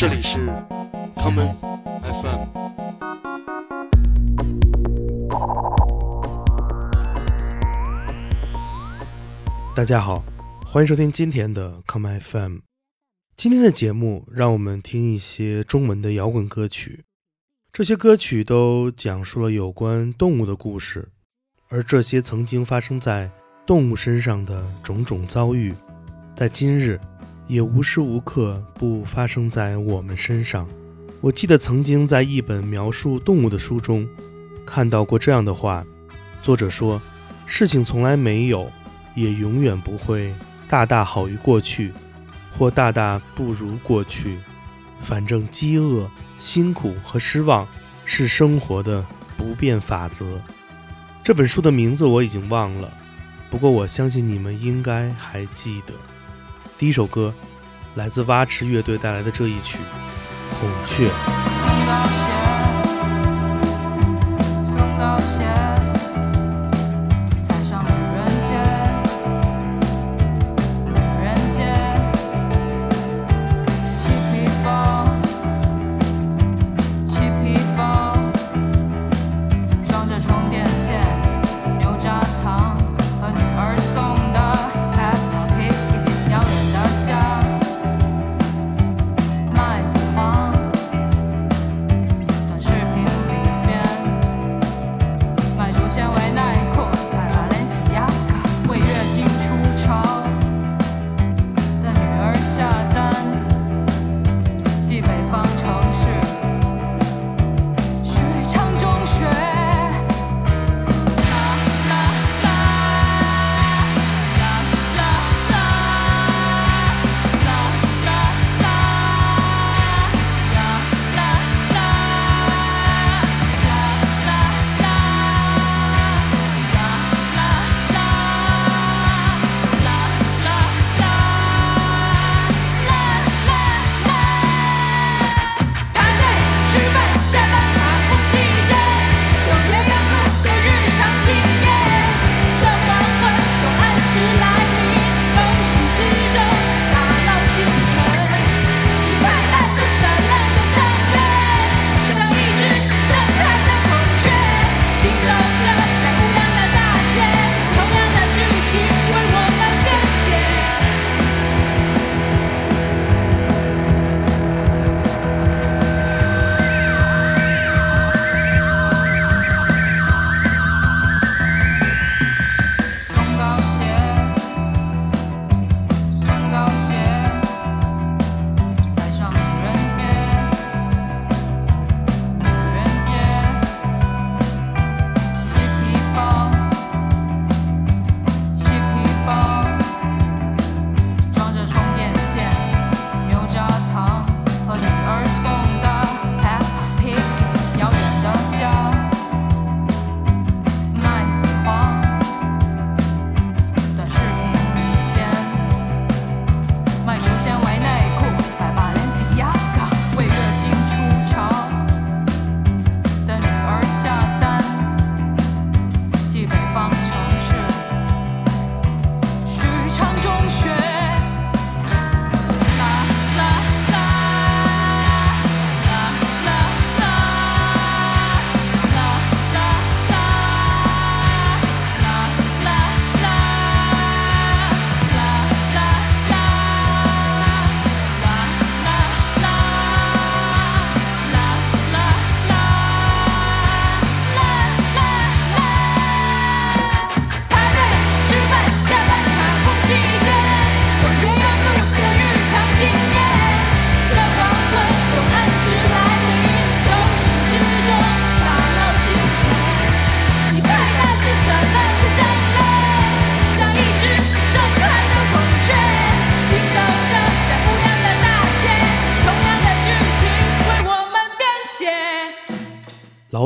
这里是 common FM。大家好，欢迎收听今天的 common FM。今天的节目，让我们听一些中文的摇滚歌曲。这些歌曲都讲述了有关动物的故事，而这些曾经发生在动物身上的种种遭遇，在今日也无时无刻不发生在我们身上。我记得曾经在一本描述动物的书中看到过这样的话：作者说，事情从来没有，也永远不会大大好于过去，或大大不如过去。反正饥饿、辛苦和失望是生活的不变法则。这本书的名字我已经忘了。不过我相信你们应该还记得，第一首歌来自蛙池乐队带来的这一曲《孔雀》。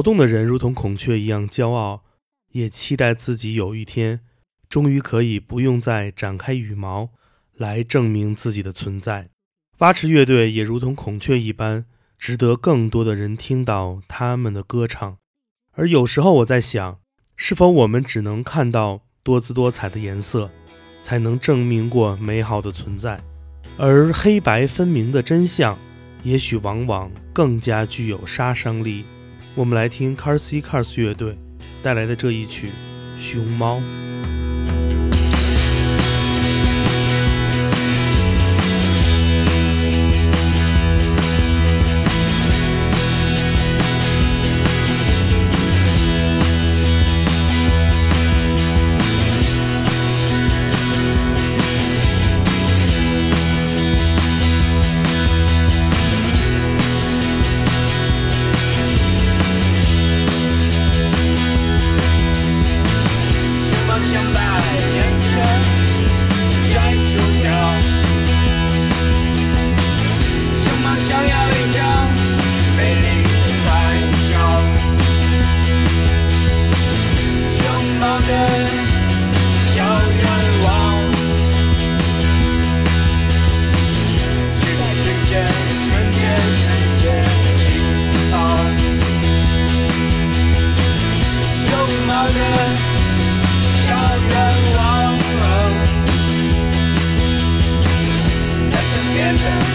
动的人如同孔雀一样骄傲，也期待自己有一天，终于可以不用再展开羽毛来证明自己的存在。蛙池乐队也如同孔雀一般，值得更多的人听到他们的歌唱。而有时候我在想，是否我们只能看到多姿多彩的颜色，才能证明过美好的存在？而黑白分明的真相，也许往往更加具有杀伤力。我们来听 Car C Cars 乐队带来的这一曲《熊猫》。多少年，多少愿。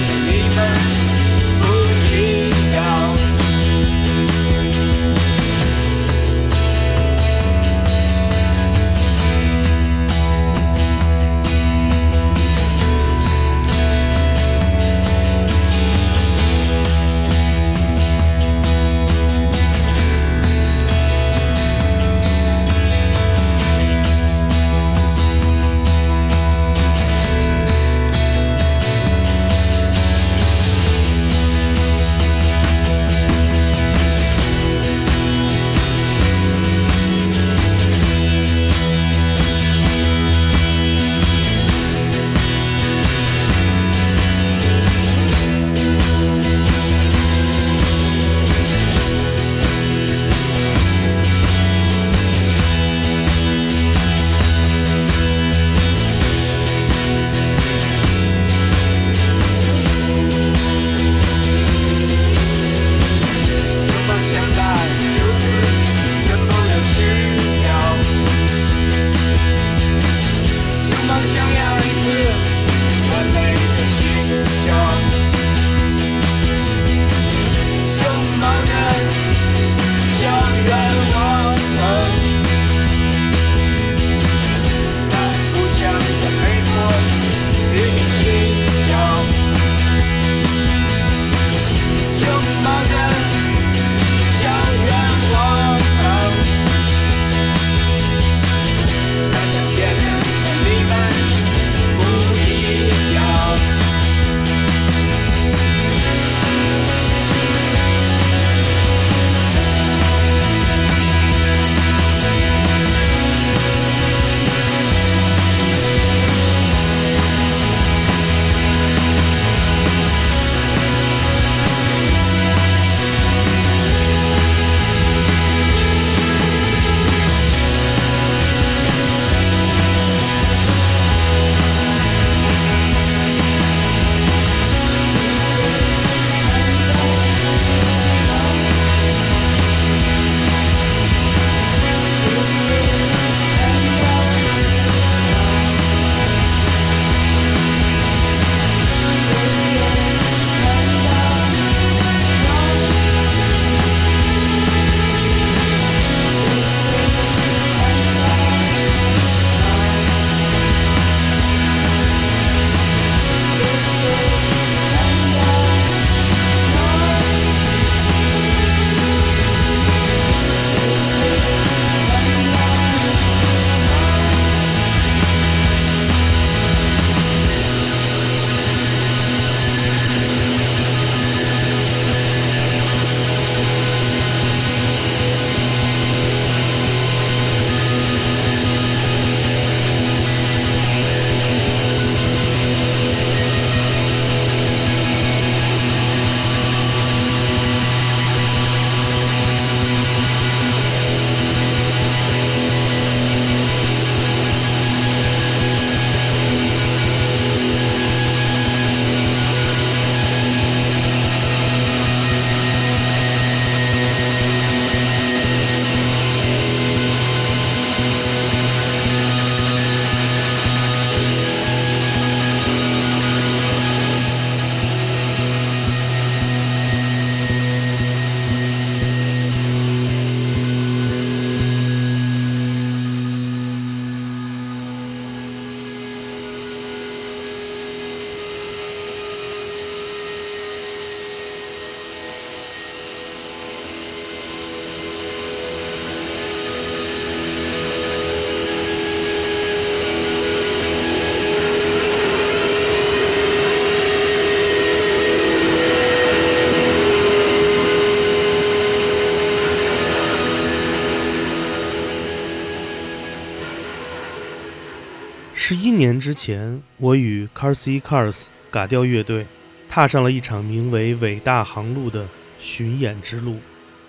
十一年之前，我与 Carsey Cars 嘎调乐队踏上了一场名为“伟大航路”的巡演之路。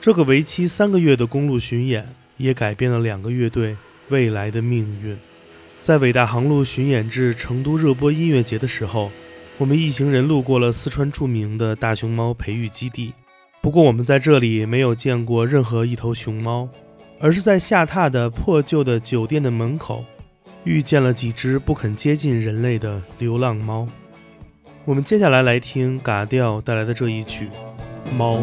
这个为期三个月的公路巡演，也改变了两个乐队未来的命运。在伟大航路巡演至成都热播音乐节的时候，我们一行人路过了四川著名的大熊猫培育基地。不过，我们在这里没有见过任何一头熊猫，而是在下榻的破旧的酒店的门口。遇见了几只不肯接近人类的流浪猫。我们接下来来听嘎调带来的这一曲《猫》。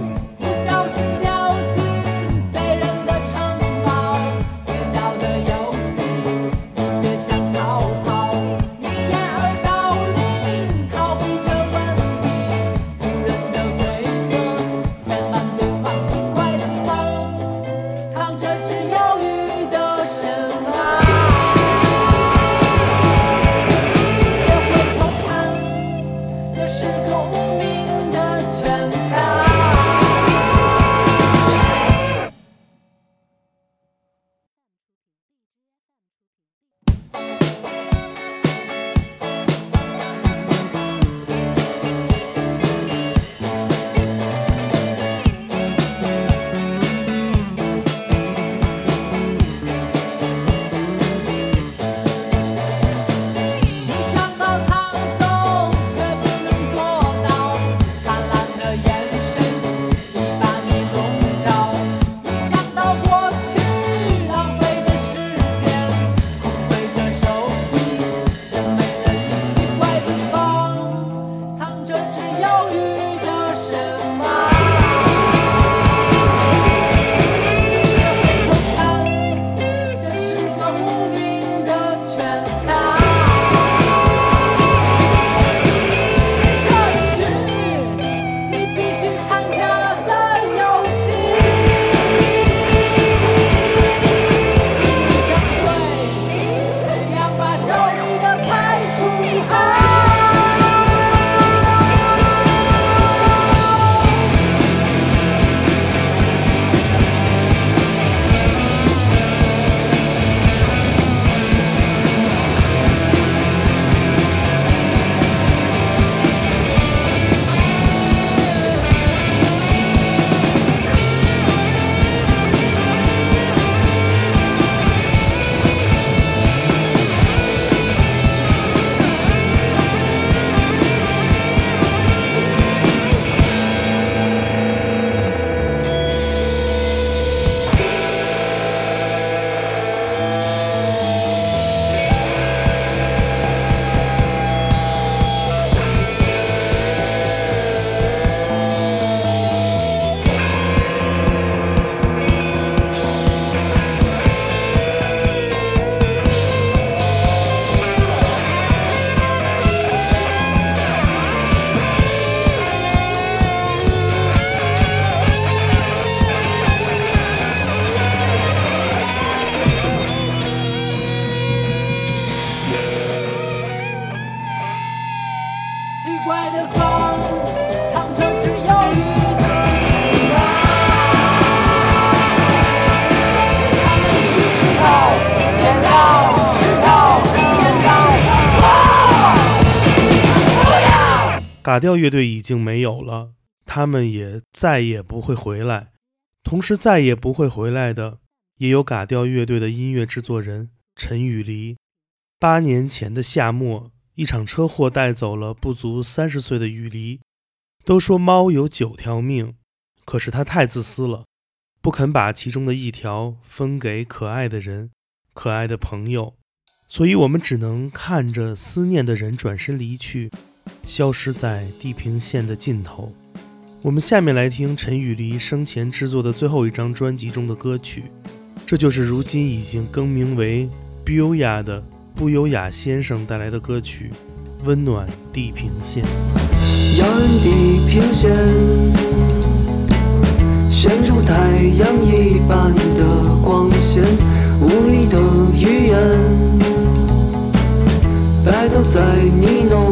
嘎调乐队已经没有了，他们也再也不会回来。同时，再也不会回来的，也有嘎调乐队的音乐制作人陈雨梨。八年前的夏末，一场车祸带走了不足三十岁的雨梨。都说猫有九条命，可是它太自私了，不肯把其中的一条分给可爱的人、可爱的朋友，所以我们只能看着思念的人转身离去，消失在地平线的尽头。我们下面来听陈雨梨生前制作的最后一张专辑中的歌曲，这就是如今已经更名为“不优雅”的不优雅先生带来的歌曲《温暖地平线》。遥远地平线，陷入太阳一般的光线，无力的语言，败走在你浓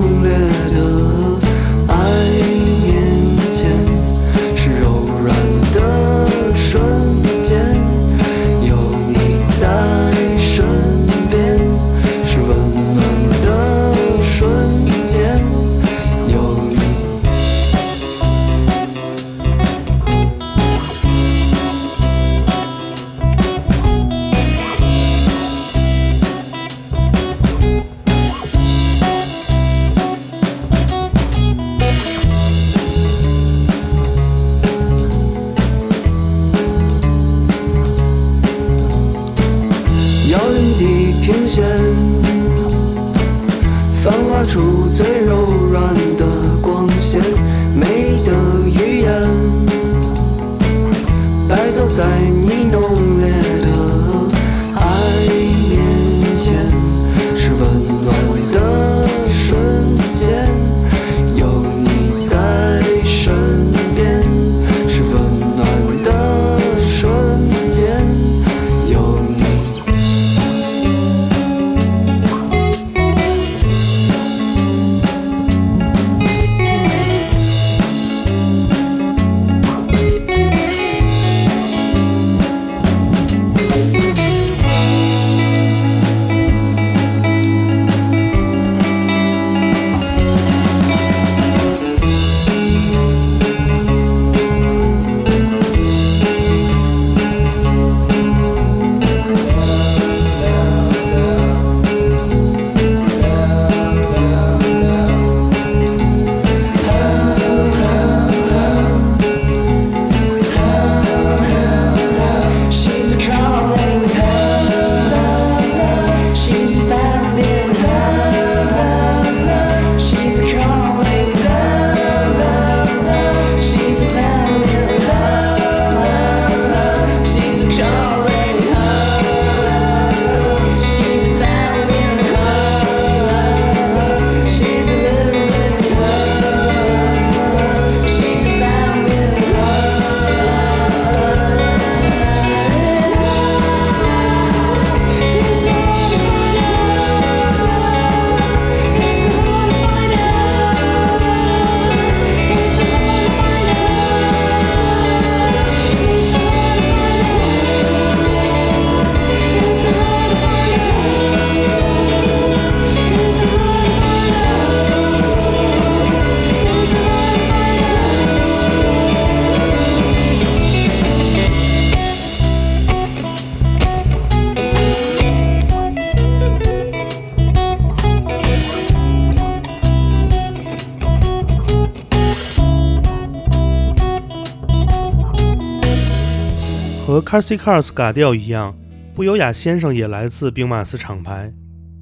和 Carsey Cars 嘎调一样，不优雅先生也来自兵马司厂牌，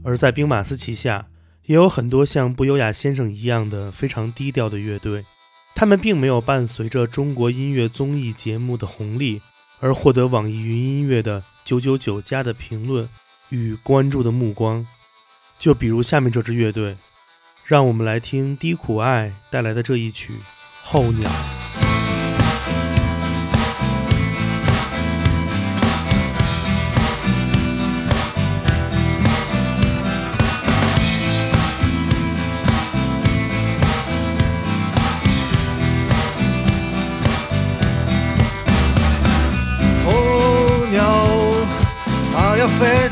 而在兵马司旗下也有很多像不优雅先生一样的非常低调的乐队。他们并没有伴随着中国音乐综艺节目的红利而获得网易云音乐的九九九加的评论与关注的目光。就比如下面这支乐队，让我们来听低苦爱带来的这一曲《候鸟》。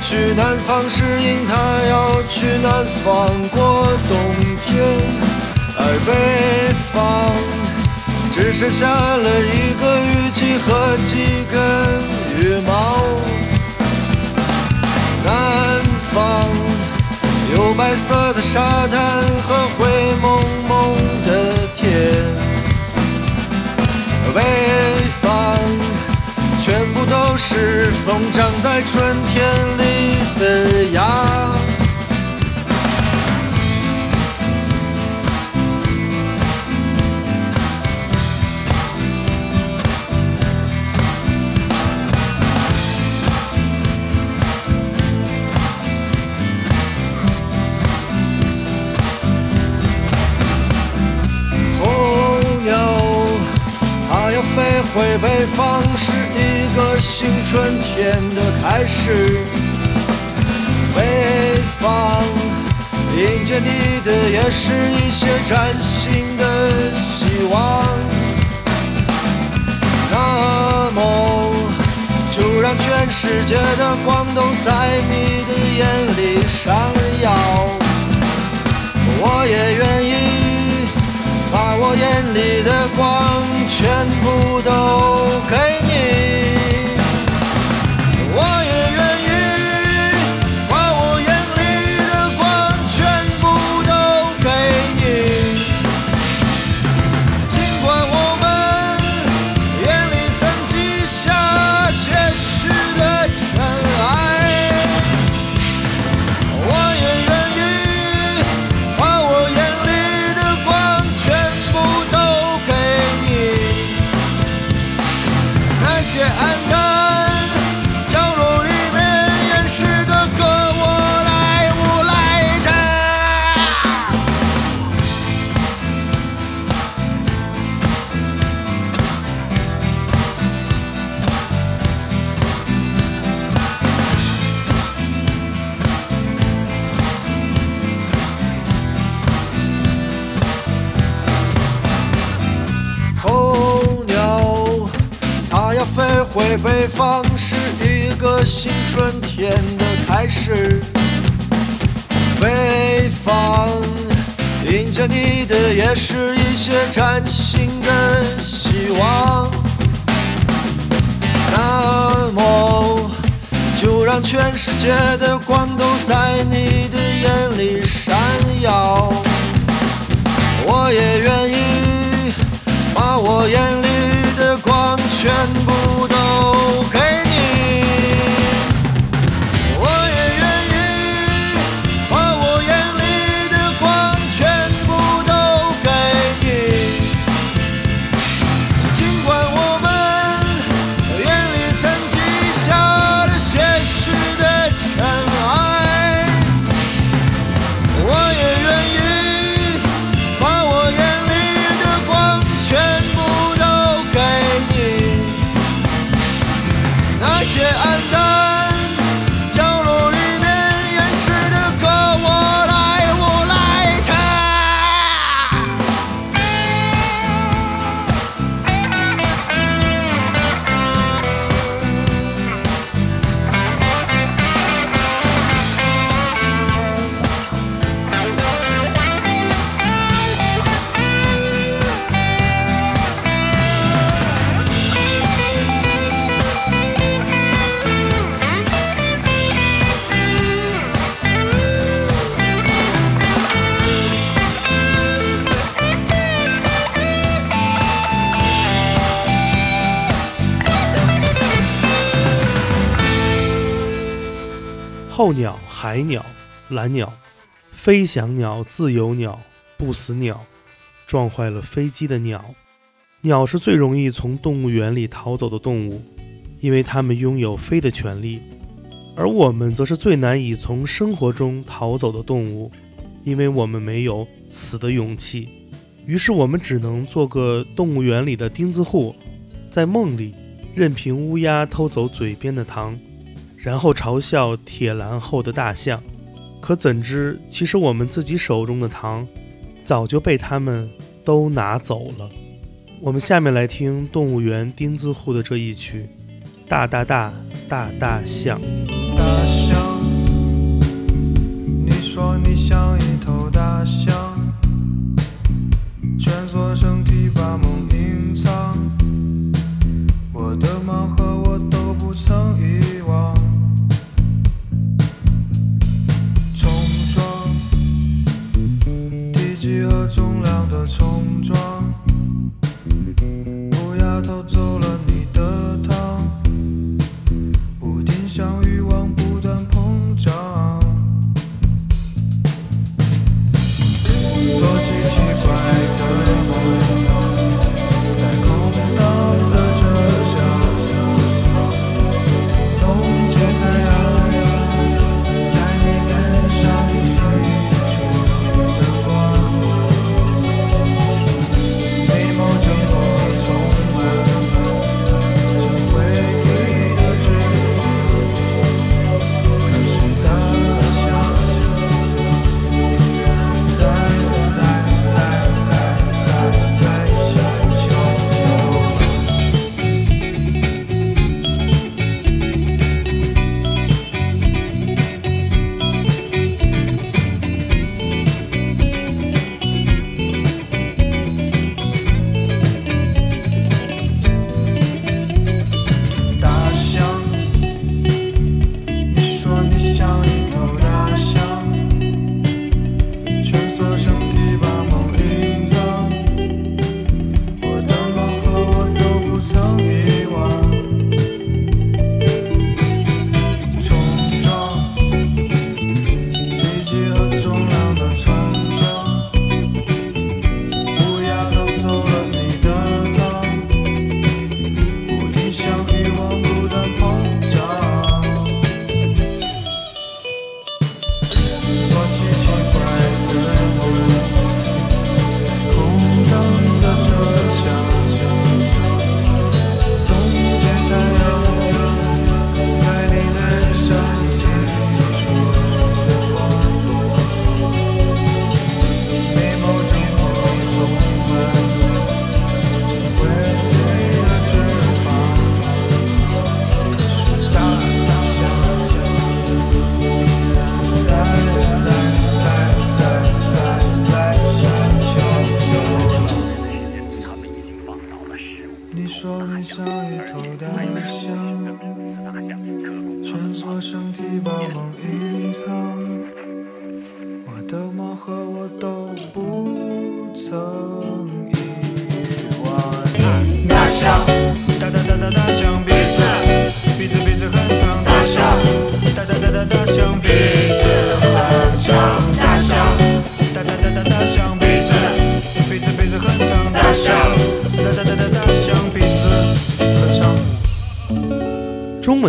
去南方适应，他要去南方过冬天。而北方只剩下了一个雨季和几根羽毛。南方有白色的沙滩和灰蒙蒙的天。北都是风长在春天里的芽。回北方，是一个新春天的开始。北方迎接你的也是一些崭新的希望。那么，就让全世界的光都在你的眼里闪耀。我也愿意我眼里的光全部都给回北方是一个新春天的开始。北方迎接你的也是一些崭新的希望。那么，就让全世界的光都在你的眼里闪耀。我也愿意把我眼里的光全部都候鸟、海鸟、蓝鸟、飞翔鸟、自由鸟、不死鸟，撞坏了飞机的鸟。鸟是最容易从动物园里逃走的动物，因为它们拥有飞的权利；而我们则是最难以从生活中逃走的动物，因为我们没有死的勇气。于是我们只能做个动物园里的钉子户，在梦里任凭乌鸦偷走嘴边的糖。然后嘲笑铁栏后的大象，可怎知，其实我们自己手中的糖，早就被他们都拿走了。我们下面来听动物园钉子户的这一曲《大大大大大象》。大象，你说你像一头大象，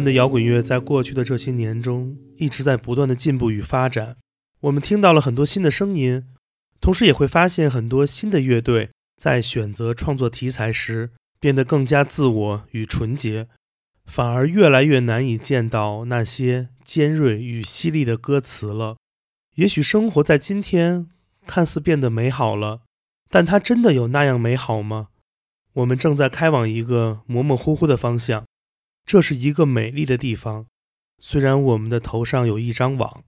的摇滚乐在过去的这些年中一直在不断的进步与发展，我们听到了很多新的声音，同时也会发现很多新的乐队在选择创作题材时变得更加自我与纯洁，反而越来越难以见到那些尖锐与犀利的歌词了。也许生活在今天看似变得美好了，但它真的有那样美好吗？我们正在开往一个模模糊糊的方向。这是一个美丽的地方，虽然我们的头上有一张网，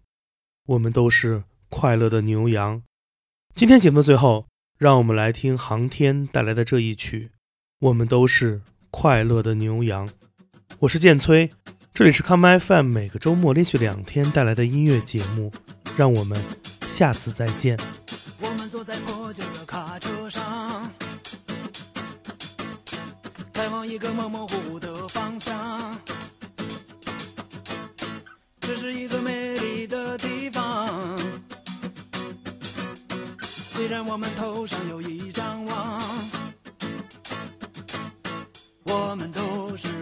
我们都是快乐的牛羊。今天节目的最后，让我们来听航天带来的这一曲《我们都是快乐的牛羊》。我是建崔，这里是 Come FM 每个周末连续两天带来的音乐节目，让我们下次再见。我们坐在破旧的卡车上，开往一个模模糊糊的是一个美丽的地方，虽然我们头上有一张网，我们都是